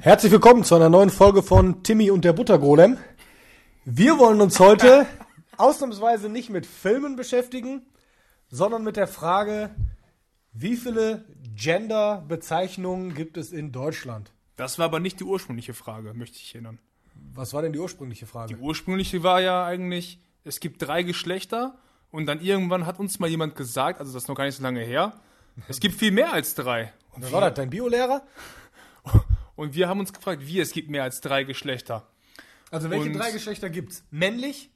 Herzlich willkommen zu einer neuen Folge von Timmy und der Buttergolem. Wir wollen uns heute ausnahmsweise nicht mit Filmen beschäftigen, sondern mit der Frage, wie viele Gender-Bezeichnungen gibt es in Deutschland? Das war aber nicht die ursprüngliche Frage, möchte ich erinnern. Was war denn die ursprüngliche Frage? Die ursprüngliche war ja eigentlich, es gibt drei Geschlechter und dann irgendwann hat uns mal jemand gesagt, also das ist noch gar nicht so lange her, es gibt viel mehr als drei. Und Wer war das, dein Biolehrer? Und wir haben uns gefragt, wie es gibt mehr als drei Geschlechter. Also welche Und- drei Geschlechter gibt's? Männlich,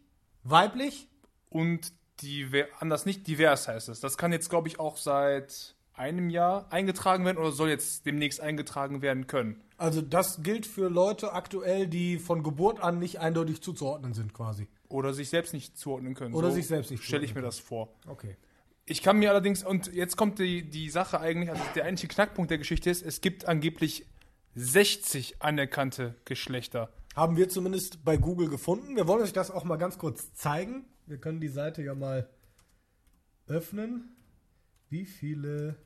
weiblich? Und diver anders nicht divers heißt es. Das kann jetzt, glaube ich, auch seit einem Jahr eingetragen werden oder soll jetzt demnächst eingetragen werden können. Also das gilt für Leute aktuell, die von Geburt an nicht eindeutig zuzuordnen sind quasi. Oder sich selbst nicht zuordnen können. Oder sich selbst nicht Stelle ich mir das vor. Okay. Ich kann mir allerdings, und jetzt kommt die, die Sache eigentlich, also der eigentliche Knackpunkt der Geschichte ist, es gibt angeblich 60 anerkannte Geschlechter. Haben wir zumindest bei Google gefunden. Wir wollen euch das auch mal ganz kurz zeigen. Wir können die Seite ja mal öffnen. Wie viele.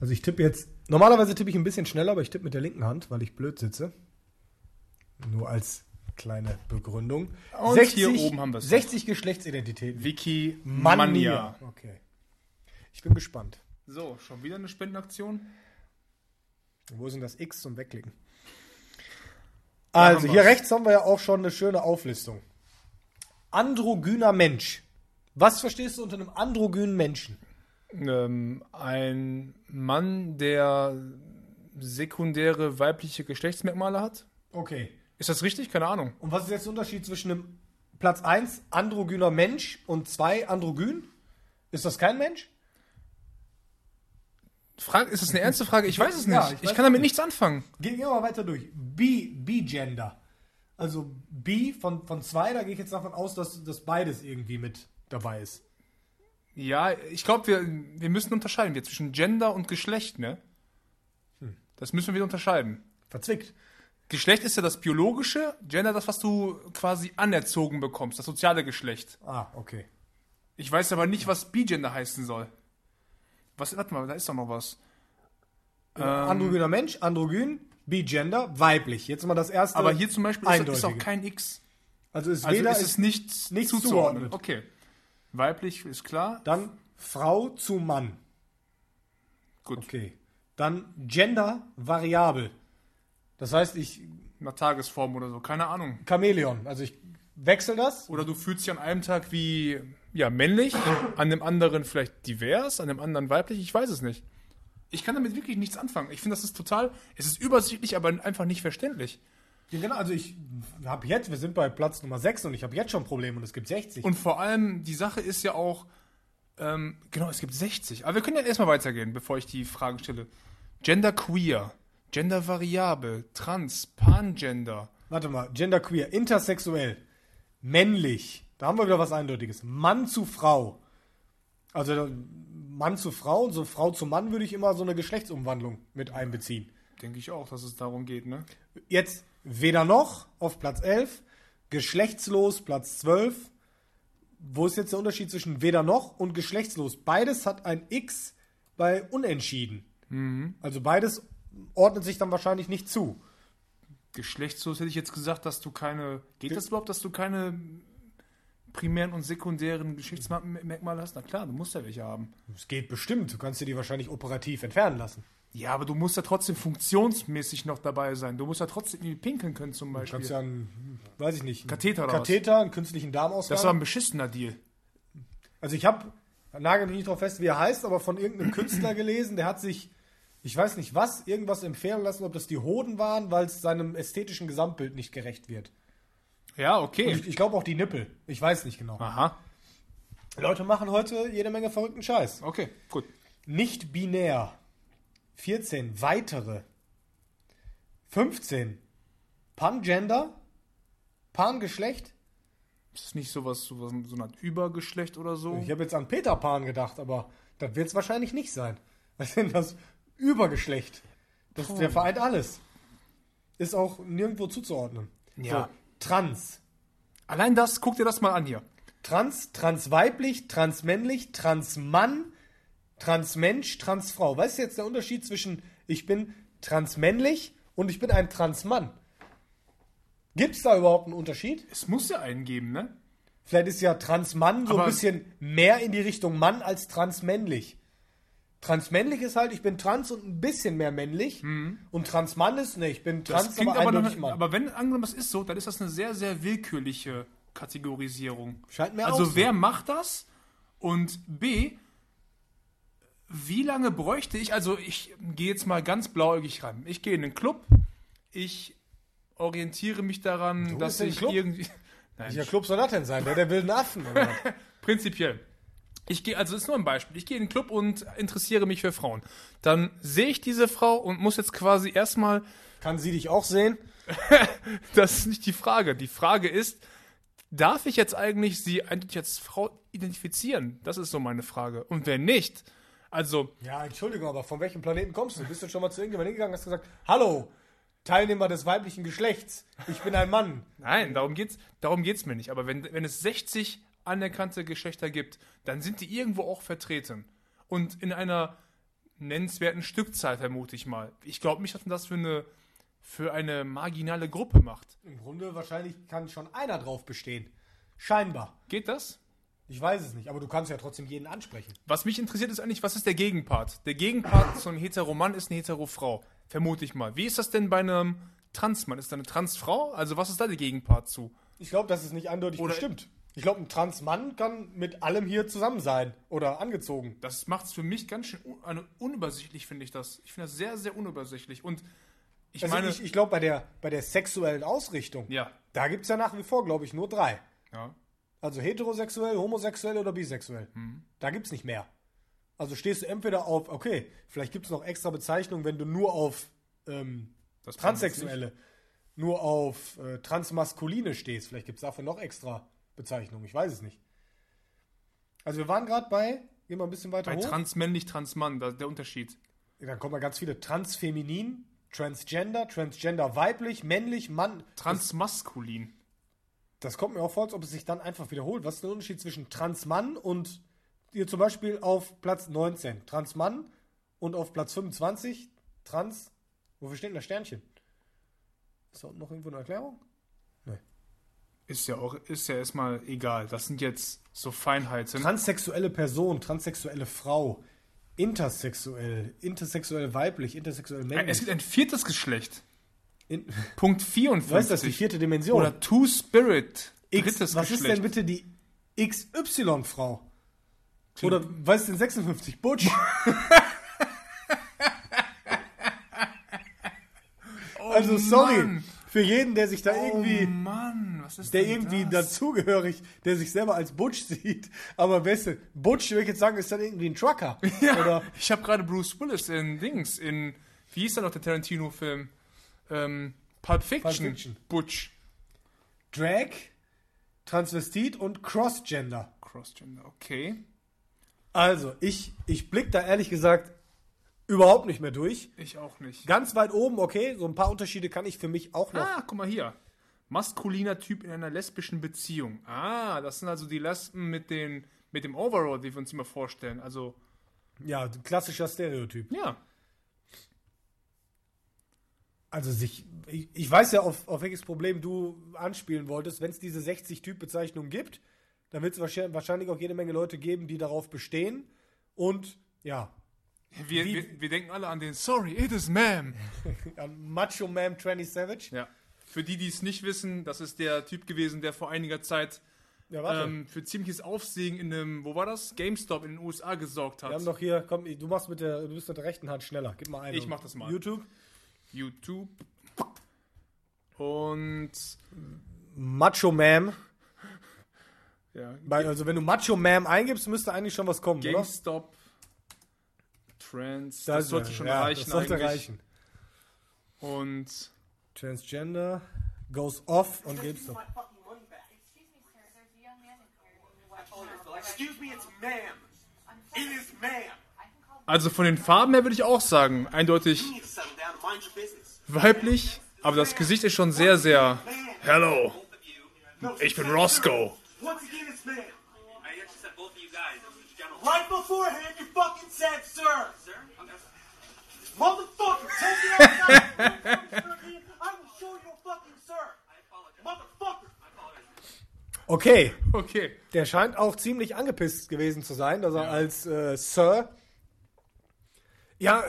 Also ich tippe jetzt. Normalerweise tippe ich ein bisschen schneller, aber ich tippe mit der linken Hand, weil ich blöd sitze. Nur als kleine Begründung. Und hier oben haben wir es. 60 Geschlechtsidentitäten. Wiki. Mania. Okay. Ich bin gespannt. So, schon wieder eine Spendenaktion? Wo ist denn das X zum Wegklicken? Also, hier rechts haben wir ja auch schon eine schöne Auflistung. Androgyner Mensch. Was verstehst du unter einem androgynen Menschen? Ähm, ein Mann, der sekundäre weibliche Geschlechtsmerkmale hat? Okay. Ist das richtig? Keine Ahnung. Und was ist jetzt der Unterschied zwischen einem Platz 1 androgyner Mensch und 2 androgyn? Ist das kein Mensch? Frage, ist das eine ernste Frage? Ich weiß es nicht. Ja, ich ich, weiß kann damit nicht. nichts anfangen. Gehen wir mal weiter durch. B, B-Gender. Also B von, von 2, da gehe ich jetzt davon aus, dass, dass beides irgendwie mit dabei ist. Ja, ich glaube, wir, wir müssen unterscheiden wir zwischen Gender und Geschlecht, ne? Das müssen wir unterscheiden. Verzwickt. Geschlecht ist ja das biologische, Gender das, was du quasi anerzogen bekommst, das soziale Geschlecht. Ah, okay. Ich weiß aber nicht, was Bigender heißen soll. Was, warte mal, da ist doch noch was. Ähm, Androgyner Mensch, androgyn, B-Gender, weiblich. Jetzt mal das erste. aber hier zum Beispiel ist, ist auch kein X. also ist Also weder ist ist es nicht, nichts zuzuordnen. Okay. Weiblich ist klar. dann Frau zu Mann. Gut. Okay. Dann Gender variabel. Das heißt, ich Nach Tagesform oder so. Keine Ahnung. Chamäleon. Also ich wechsle das. Oder du fühlst dich an einem Tag wie ja, männlich, an dem anderen vielleicht divers, an dem anderen weiblich. Ich weiß es nicht. Ich kann damit wirklich nichts anfangen. Ich finde, das ist total. Es ist übersichtlich, aber einfach nicht verständlich. Ja, genau, also ich habe jetzt, wir sind bei Platz Nummer 6 und ich habe jetzt schon Probleme und es gibt 60. Und vor allem, die Sache ist ja auch, ähm, genau, es gibt 60. Aber wir können ja erstmal weitergehen, bevor ich die Fragen stelle. Gender queer, Gender variabel, trans, pangender. Warte mal, genderqueer, intersexuell, männlich. Da haben wir wieder was Eindeutiges. Mann zu Frau. Also Mann zu Frau und so Frau zu Mann würde ich immer so eine Geschlechtsumwandlung mit einbeziehen. Denke ich auch, dass es darum geht, ne? Jetzt weder noch auf Platz 11, geschlechtslos Platz 12. Wo ist jetzt der Unterschied zwischen weder noch und geschlechtslos? Beides hat ein X bei unentschieden. Also beides ordnet sich dann wahrscheinlich nicht zu. Geschlechtslos hätte ich jetzt gesagt, dass du keine. Geht das überhaupt, dass du keine primären und sekundären Geschlechtsmerkmale hast? Na klar, du musst ja welche haben. Es geht bestimmt. Du kannst dir die wahrscheinlich operativ entfernen lassen. Ja, aber du musst ja trotzdem funktionsmäßig noch dabei sein. Du musst ja trotzdem irgendwie pinkeln können, zum Du Beispiel. kannst ja einen, weiß ich nicht, einen Katheter was? Katheter, einen künstlichen Darmausgang. das war ein beschissener Deal. Also ich habe, nagel mich nicht drauf fest, wie er heißt, aber von irgendeinem Künstler gelesen, der hat sich, ich weiß nicht was, irgendwas empfehlen lassen, ob das die Hoden waren, weil es seinem ästhetischen Gesamtbild nicht gerecht wird. Ja, Und okay. ich, ich glaube auch die Nippel. Ich weiß nicht genau. Aha. Leute machen heute jede Menge verrückten Scheiß. Okay, gut. Nicht binär. 14. Weitere. 15. Pangender. Pangeschlecht. Ist das nicht sowas, sowas so eine Art Übergeschlecht oder so? Ich habe jetzt an Peter Pan gedacht, aber das wird es wahrscheinlich nicht sein. Was denn das Übergeschlecht? Das, der vereint alles. Ist auch nirgendwo zuzuordnen. Ja. So, trans. Allein das, guck dir das mal an hier. Trans, transweiblich, transmännlich, transmann, transmensch, transfrau. Was ist jetzt der Unterschied zwischen ich bin transmännlich und ich bin ein Transmann. Gibt es da überhaupt einen Unterschied? Es muss ja einen geben, ne? Vielleicht ist ja Transmann so Aber- ein bisschen mehr in die Richtung Mann als transmännlich. Transmännlich ist halt, ich bin trans und ein bisschen mehr männlich. Und Transmann ist, ne, ich bin Mhm. Das trans, aber aber, noch, Mann. aber wenn angenommen das ist so, dann ist das eine sehr, sehr willkürliche Kategorisierung. Scheint mir auch Also so. wer macht das? Und B, wie lange bräuchte ich, also ich gehe jetzt mal ganz blauäugig ran. Ich gehe in den Club, ich orientiere mich daran, dass in den ich Club? irgendwie... Nein, Welcher Club soll das denn sein? Der der wilden Affen? Prinzipiell. Ich gehe, also ist nur ein Beispiel. Ich gehe in den Club und interessiere mich für Frauen. Dann sehe ich diese Frau und muss jetzt quasi erstmal, Kann sie dich auch sehen? das ist nicht die Frage. Die Frage ist, darf ich jetzt eigentlich sie eindeutig als Frau identifizieren? Das ist so meine Frage. Und wenn nicht, also, Ja, Entschuldigung, aber von welchem Planeten kommst du? Bist du schon mal zu irgendjemandem hingegangen und hast gesagt, hallo, Teilnehmer des weiblichen Geschlechts, ich bin ein Mann. nein, darum geht's, darum geht's mir nicht. Aber wenn, wenn es 60 anerkannte Geschlechter gibt, dann sind die irgendwo auch vertreten. Und in einer nennenswerten Stückzahl, vermute ich mal. Ich glaube nicht, dass man das für eine, für eine marginale Gruppe macht. Im Grunde wahrscheinlich kann schon einer drauf bestehen. Scheinbar. Geht das? Ich weiß es nicht, aber du kannst ja trotzdem jeden ansprechen. Was mich interessiert ist eigentlich, was ist der Gegenpart? Der Gegenpart zu einem Heteromann ist eine Heterofrau. Vermute ich mal. Wie ist das denn bei einem Transmann? Ist da eine Transfrau? Also was ist da der Gegenpart zu? Ich glaube, das ist nicht eindeutig Oder- bestimmt. Ich glaube, ein Transmann kann mit allem hier zusammen sein oder angezogen. Das macht es für mich ganz schön un unübersichtlich, finde ich das. Ich finde das sehr, sehr unübersichtlich. Und ich Also meine, ich, ich glaube, bei der, bei der sexuellen Ausrichtung, ja, da gibt es ja nach wie vor, glaube ich, nur drei. ja. Also heterosexuell, homosexuell oder bisexuell. Mhm. Da gibt es nicht mehr. Also stehst du entweder auf, okay, vielleicht gibt es noch extra Bezeichnungen, wenn du nur auf ähm, Das Transsexuelle, nur auf äh, Transmaskuline stehst. Vielleicht gibt es dafür noch extra Bezeichnungen. Ich weiß es nicht. Also wir waren gerade bei, gehen wir ein bisschen weiter Bei hoch. transmännlich, transmann, da, der Unterschied. Dann kommen ja ganz viele Transfeminin, Transgender, Transgender weiblich, männlich, Mann. Transmaskulin. Das kommt mir auch vor, als ob es sich dann einfach wiederholt. Was ist der Unterschied zwischen Transmann und hier zum Beispiel auf Platz 19 Transmann und auf Platz 25 Trans. Wofür steht denn das Sternchen? Ist da unten noch irgendwo eine Erklärung? Ist ja auch, ist ja erstmal egal. Das sind jetzt so Feinheiten. Transsexuelle Person, transsexuelle Frau, intersexuell, intersexuell weiblich, intersexuell es männlich. gibt ein viertes Geschlecht. In, Punkt 54. was ist das, die vierte Dimension? Oder Two-Spirit. X, Drittes was ist Geschlecht. denn bitte die XY-Frau? Oder was ist denn 56? Butch? also sorry, Oh Mann. für jeden, der sich da Oh irgendwie, Mann, was ist der irgendwie das? dazugehörig, der sich selber als Butch sieht, aber weißt du, Butch, würde ich jetzt sagen, ist dann irgendwie ein Trucker. Ja, Oder ich habe gerade Bruce Willis in Dings, in, wie hieß da noch der Tarantino-Film? Ähm, Pulp Fiction. Pulp Fiction. Butch. Drag, Transvestit und Crossgender. Crossgender, okay. Also, ich, ich blick da ehrlich gesagt überhaupt nicht mehr durch. Ich auch nicht. Ganz weit oben, okay, so ein paar Unterschiede kann ich für mich auch noch. Ah, guck mal hier. Maskuliner Typ in einer lesbischen Beziehung. Ah, das sind also die Lesben mit, den, mit dem Overall, die wir uns immer vorstellen. Also, Ja, klassischer Stereotyp. ja. Also sich, ich, ich weiß ja, auf, auf welches Problem du anspielen wolltest. Wenn es diese 60 Typbezeichnungen gibt, dann wird es wahrscheinlich, auch jede Menge Leute geben, die darauf bestehen. Und ja, Wir, Wie- wir, wir denken alle an den Sorry, it is ma'am. an Macho Man Tranny Savage. Ja. Für die, die es nicht wissen, das ist der Typ gewesen, der vor einiger Zeit Ja, ähm, für ziemliches Aufsehen in einem, wo war das? GameStop in den USA gesorgt hat. Wir haben doch hier, komm, du machst mit der, du bist mit der rechten Hand schneller. Gib mal eine. Ich mach das mal. YouTube. YouTube. Und Macho Man. ja, also wenn du Macho Man eingibst, müsste eigentlich schon was kommen, oder? GameStop Trends. Das, ist sollte er. schon ja, reichen Das sollte eigentlich. reichen. Und Transgender goes off und gibst du. my fucking money back. Excuse me, sir. There's a young man in here in the white shirt. Excuse me, it's ma'am. It is ma'am. I can call also von den Farben her würde ich auch sagen, eindeutig weiblich, aber das Gesicht ist schon sehr, sehr. Hello, ich bin Roscoe. Once again, it's ma'am. I actually said both of you guys. It was just general. Right beforehand, you fucking said sir. Sir? Okay. Motherfucker, take it outside. Okay, Okay. der scheint auch ziemlich angepisst gewesen zu sein, dass er als äh, Sir. Ja,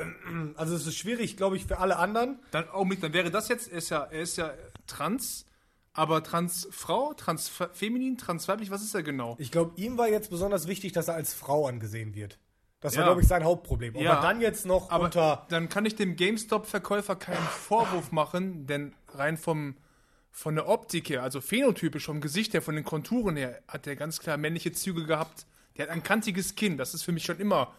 also es ist schwierig, glaube ich, für alle anderen. Dann, Augenblick, dann wäre das jetzt, er ist ja, er ist ja trans, aber Transfrau, Transfeminin, Transweiblich, was ist er genau? Ich glaube, ihm war jetzt besonders wichtig, dass er als Frau angesehen wird. Das war, Ja. glaube ich, sein Hauptproblem. Ob Ja. dann jetzt noch Aber unter. dann kann ich dem GameStop-Verkäufer keinen Vorwurf machen, denn rein vom von der Optik her, also phänotypisch vom Gesicht her, von den Konturen her, hat er ganz klar männliche Züge gehabt. Der hat ein kantiges Kinn, das ist für mich schon immer.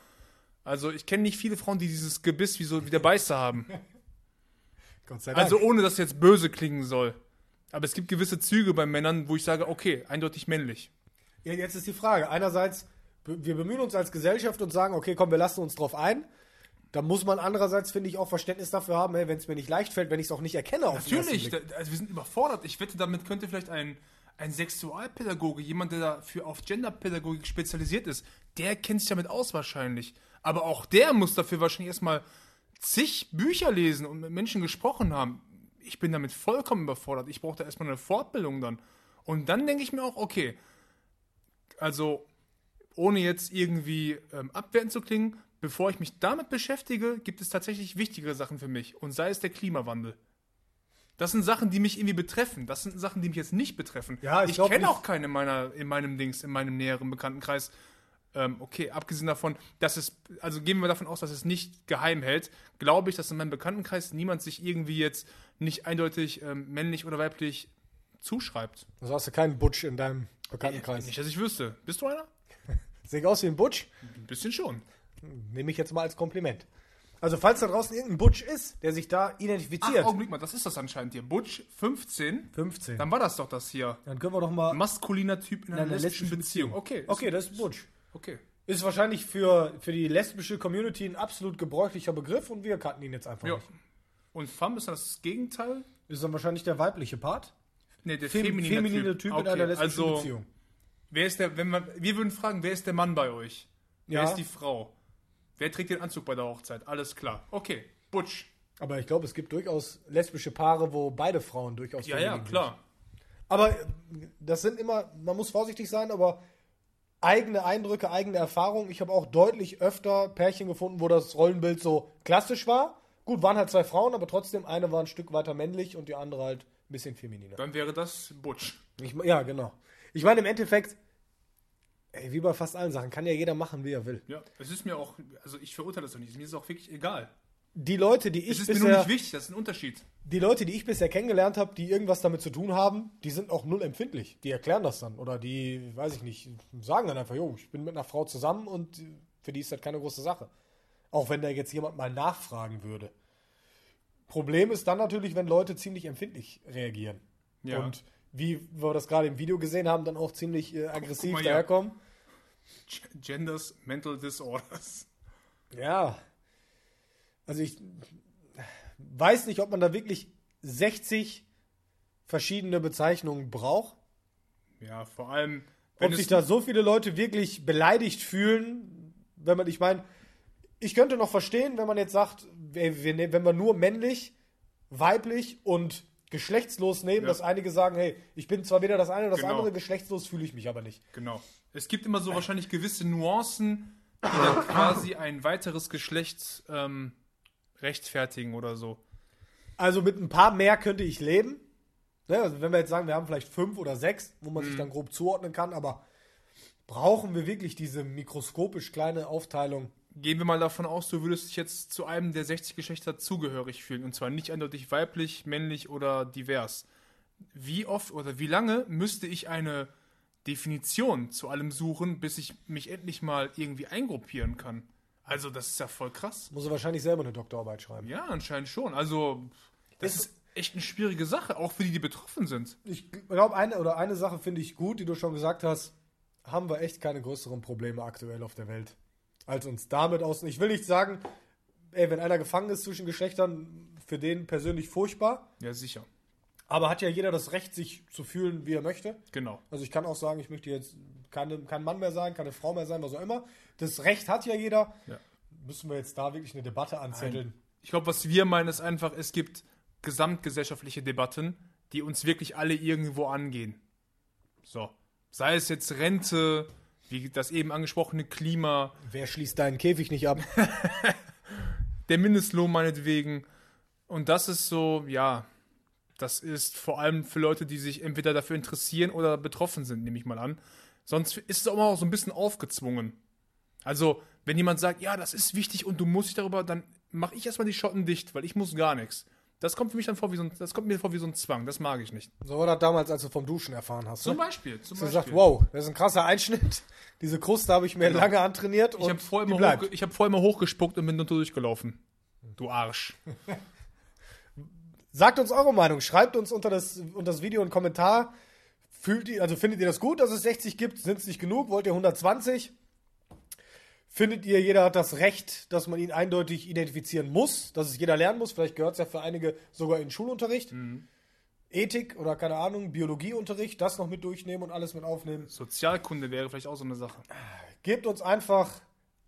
Also ich kenne nicht viele Frauen, die dieses Gebiss wie so wie der Beißer haben. Gott sei Dank. Also ohne dass jetzt böse klingen soll. Aber es gibt gewisse Züge bei Männern, wo ich sage, okay, eindeutig männlich. Ja, jetzt ist die Frage. Einerseits, wir bemühen uns als Gesellschaft und sagen, okay, komm, wir lassen uns drauf ein. Da muss man andererseits, finde ich, auch Verständnis dafür haben, hey, wenn es mir nicht leicht fällt, wenn ich es auch nicht erkenne. Auf Natürlich, da, also wir sind überfordert. Ich wette, damit könnte vielleicht ein, ein Sexualpädagoge, jemand, der dafür auf Genderpädagogik spezialisiert ist, der kennt sich damit aus wahrscheinlich. Aber auch der muss dafür wahrscheinlich erstmal zig Bücher lesen und mit Menschen gesprochen haben. Ich bin damit vollkommen überfordert. Ich brauche da erstmal eine Fortbildung dann. Und dann denke ich mir auch, okay, also ohne jetzt irgendwie ähm, abwertend zu klingen, bevor ich mich damit beschäftige, gibt es tatsächlich wichtigere Sachen für mich. Und sei es der Klimawandel. Das sind Sachen, die mich irgendwie betreffen. Das sind Sachen, die mich jetzt nicht betreffen. Ja, ich ich kenne auch keine in, meiner, in meinem Dings, in meinem näheren Bekanntenkreis. Ähm, okay, abgesehen davon, dass es, also gehen wir davon aus, dass es nicht geheim hält, glaube ich, dass in meinem Bekanntenkreis niemand sich irgendwie jetzt nicht eindeutig ähm, männlich oder weiblich zuschreibt. Also hast du keinen Butch in deinem Bekanntenkreis. Nicht, dass ich wüsste. Bist du einer? Sehe ich aus wie ein Butch? Ein bisschen schon. Nehme ich jetzt mal als Kompliment. Also, falls da draußen irgendein Butch ist, der sich da Ach, identifiziert. Augenblick mal, das ist das anscheinend hier. Butch 15. 15. Dann war das doch das hier. Dann können wir doch mal. Maskuliner Typ in einer, lesbischen, lesbischen Beziehung. Okay, Okay, das ist Butch. okay. Ist wahrscheinlich für, für die lesbische Community ein absolut gebräuchlicher Begriff und wir kannten ihn jetzt einfach Ja. nicht. Und Femme ist das Gegenteil? Ist dann wahrscheinlich der weibliche Part? Nee, der Fem feminine, feminine Typ, in Okay, einer lesbischen also, Beziehung. Wer ist der, wenn man, wir würden fragen, wer ist der Mann bei euch? Wer Ja. ist die Frau? Wer trägt den Anzug bei der Hochzeit? Alles klar. Okay, Butch. Aber ich glaube, es gibt durchaus lesbische Paare, wo beide Frauen durchaus Ja, ja, sind. klar. Aber äh, das sind immer, man muss vorsichtig sein, aber eigene Eindrücke, eigene Erfahrungen. Ich habe auch deutlich öfter Pärchen gefunden, wo das Rollenbild so klassisch war. Gut, waren halt zwei Frauen, aber trotzdem eine war ein Stück weiter männlich und die andere halt ein bisschen femininer. Dann wäre das Butch. Ich, ja, genau. Ich meine, im Endeffekt, ey, wie bei fast allen Sachen, kann ja jeder machen, wie er will. Ja, es ist mir auch, also ich verurteile das doch nicht. Mir ist es auch wirklich egal. Die Leute, die Es ich ist mir nur bisher, nicht wichtig, das ist ein Unterschied. die Leute, die ich bisher kennengelernt habe, die irgendwas damit zu tun haben, die sind auch null empfindlich. Die erklären das dann oder die, weiß ich nicht, sagen dann einfach, jo, ich bin mit einer Frau zusammen und für die ist das keine große Sache. Auch wenn da jetzt jemand mal nachfragen würde. Problem ist dann natürlich, wenn Leute ziemlich empfindlich reagieren. Ja. Und wie wir das gerade im Video gesehen haben, dann auch ziemlich äh, aggressiv mal daherkommen. G- Genders, Mental Disorders. Ja. Also ich weiß nicht, ob man da wirklich 60 verschiedene Bezeichnungen braucht. Ja, vor allem, Ob wenn sich es da so viele Leute wirklich beleidigt fühlen, wenn man, ich meine, ich könnte noch verstehen, wenn man jetzt sagt, nehmen- wenn wir nur männlich, weiblich und geschlechtslos nehmen, Ja. dass einige sagen, hey, ich bin zwar weder das eine oder das Genau. andere, geschlechtslos fühle ich mich aber nicht. Genau. Es gibt immer so wahrscheinlich gewisse Nuancen, die dann quasi ein weiteres Geschlecht ähm, rechtfertigen oder so. Also mit ein paar mehr könnte ich leben. Ne, also wenn wir jetzt sagen, wir haben vielleicht fünf oder sechs, wo man Mhm. sich dann grob zuordnen kann, aber brauchen wir wirklich diese mikroskopisch kleine Aufteilung? Gehen wir mal davon aus, du würdest dich jetzt zu einem der 60 Geschlechter zugehörig fühlen. Und zwar nicht eindeutig weiblich, männlich oder divers. Wie oft oder wie lange müsste ich eine Definition zu allem suchen, bis ich mich endlich mal irgendwie eingruppieren kann? Also, das ist ja voll krass. Muss er wahrscheinlich selber eine Doktorarbeit schreiben. Ja, anscheinend schon. Also, das Ist- ist echt eine schwierige Sache, auch für die, die betroffen sind. Ich glaube, eine oder eine Sache finde ich gut, die du schon gesagt hast, haben wir echt keine größeren Probleme aktuell auf der Welt, als uns damit aus. Ich will nicht sagen, ey, wenn einer gefangen ist zwischen Geschlechtern, für den persönlich furchtbar, Ja, sicher. aber hat ja jeder das Recht, sich zu fühlen, wie er möchte. Genau. Also ich kann auch sagen, ich möchte jetzt keine, kein Mann mehr sein, keine Frau mehr sein, was auch immer. Das Recht hat ja jeder. Ja. Müssen wir jetzt da wirklich eine Debatte anzetteln? Ich glaube, was wir meinen, ist einfach, es gibt gesamtgesellschaftliche Debatten, die uns wirklich alle irgendwo angehen. So. Sei es jetzt Rente, wie das eben angesprochene Klima, Wer schließt deinen Käfig nicht ab? der Mindestlohn meinetwegen. Und das ist so, ja, das ist vor allem für Leute, die sich entweder dafür interessieren oder betroffen sind, nehme ich mal an. Sonst ist es auch mal so ein bisschen aufgezwungen. Also, wenn jemand sagt, ja, das ist wichtig und du musst dich darüber, dann mache ich erstmal die Schotten dicht, weil ich muss gar nichts. Das kommt für mich dann vor wie so ein, das kommt mir vor wie so ein Zwang. Das mag ich nicht. So war das damals, als du vom Duschen erfahren hast. Zum Ne? Beispiel. Zum Du Beispiel. sagst, wow, das ist ein krasser Einschnitt. Diese Kruste habe ich mir lange antrainiert Ich und habe vorher, immer ich hab vorher immer hochgespuckt und bin dann durchgelaufen. Du Arsch. Sagt uns eure Meinung. Schreibt uns unter das, unter das Video einen Kommentar. Fühlt ihr, also findet ihr das gut, dass es 60 gibt? Sind es nicht genug? Wollt ihr 120? Findet ihr, jeder hat das Recht, dass man ihn eindeutig identifizieren muss, dass es jeder lernen muss? Vielleicht gehört es ja für einige sogar in Schulunterricht. Ethik oder keine Ahnung, Biologieunterricht, das noch mit durchnehmen und alles mit aufnehmen. Sozialkunde wäre vielleicht auch so eine Sache. Gebt uns einfach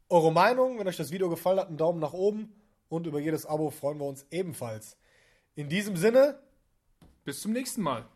eure Meinung. Wenn euch das Video gefallen hat, einen Daumen nach oben. Und über jedes Abo freuen wir uns ebenfalls. In diesem Sinne, Bis zum nächsten Mal.